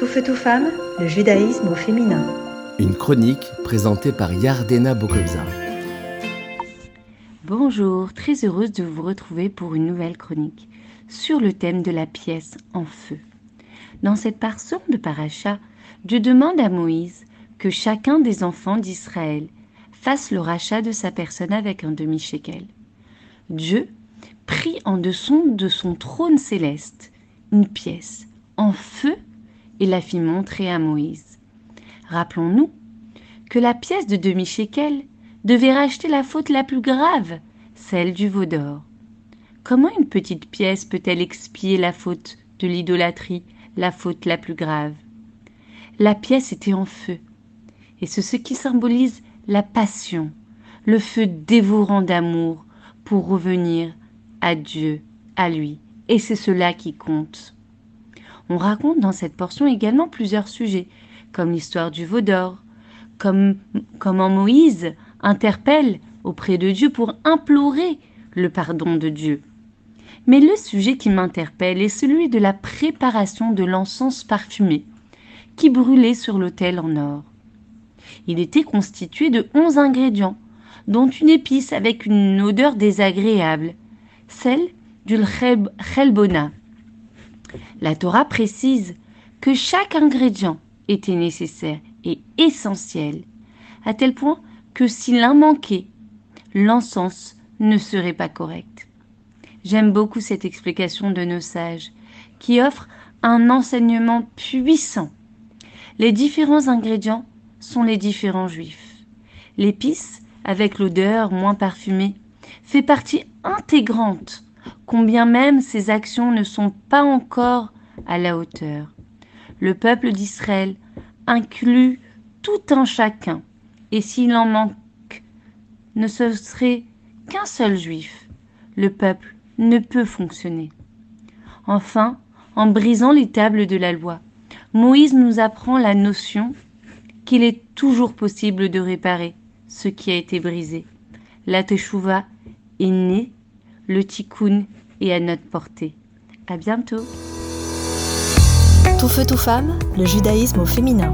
Tout feu, tout femme, le judaïsme au féminin. Une chronique présentée par Yardena Bokobza. Bonjour, très heureuse de vous retrouver pour une nouvelle chronique sur le thème de la pièce en feu. Dans cette portion de Paracha, Dieu demande à Moïse que chacun des enfants d'Israël fasse le rachat de sa personne avec un demi-shekel. Dieu prit en dessous de son trône céleste une pièce en feu et la fit montrer à Moïse. Rappelons-nous que la pièce de demi-shekel devait racheter la faute la plus grave, celle du veau d'or. Comment une petite pièce peut-elle expier la faute de l'idolâtrie, la faute la plus grave? La pièce était en feu, et c'est ce qui symbolise la passion, le feu dévorant d'amour pour revenir à Dieu, à lui, et c'est cela qui compte. On raconte dans cette portion également plusieurs sujets, comme l'histoire du veau d'or, comme comment Moïse interpelle auprès de Dieu pour implorer le pardon de Dieu. Mais le sujet qui m'interpelle est celui de la préparation de l'encens parfumé qui brûlait sur l'autel en or. Il était constitué de onze ingrédients, dont une épice avec une odeur désagréable, celle du chelbona, la Torah précise que chaque ingrédient était nécessaire et essentiel, à tel point que s'il en manquait, l'encens ne serait pas correct. J'aime beaucoup cette explication de nos sages, qui offre un enseignement puissant. Les différents ingrédients sont les différents juifs. L'épice, avec l'odeur moins parfumée, fait partie intégrante combien même ses actions ne sont pas encore à la hauteur. Le peuple d'Israël inclut tout un chacun, et s'il en manque, ne ce serait qu'un seul juif. Le peuple ne peut fonctionner. Enfin, en brisant les tables de la loi, Moïse nous apprend la notion qu'il est toujours possible de réparer ce qui a été brisé. La teshuva est née, le tikkun et à notre portée. À bientôt. Tout feu, tout femme, le judaïsme au féminin.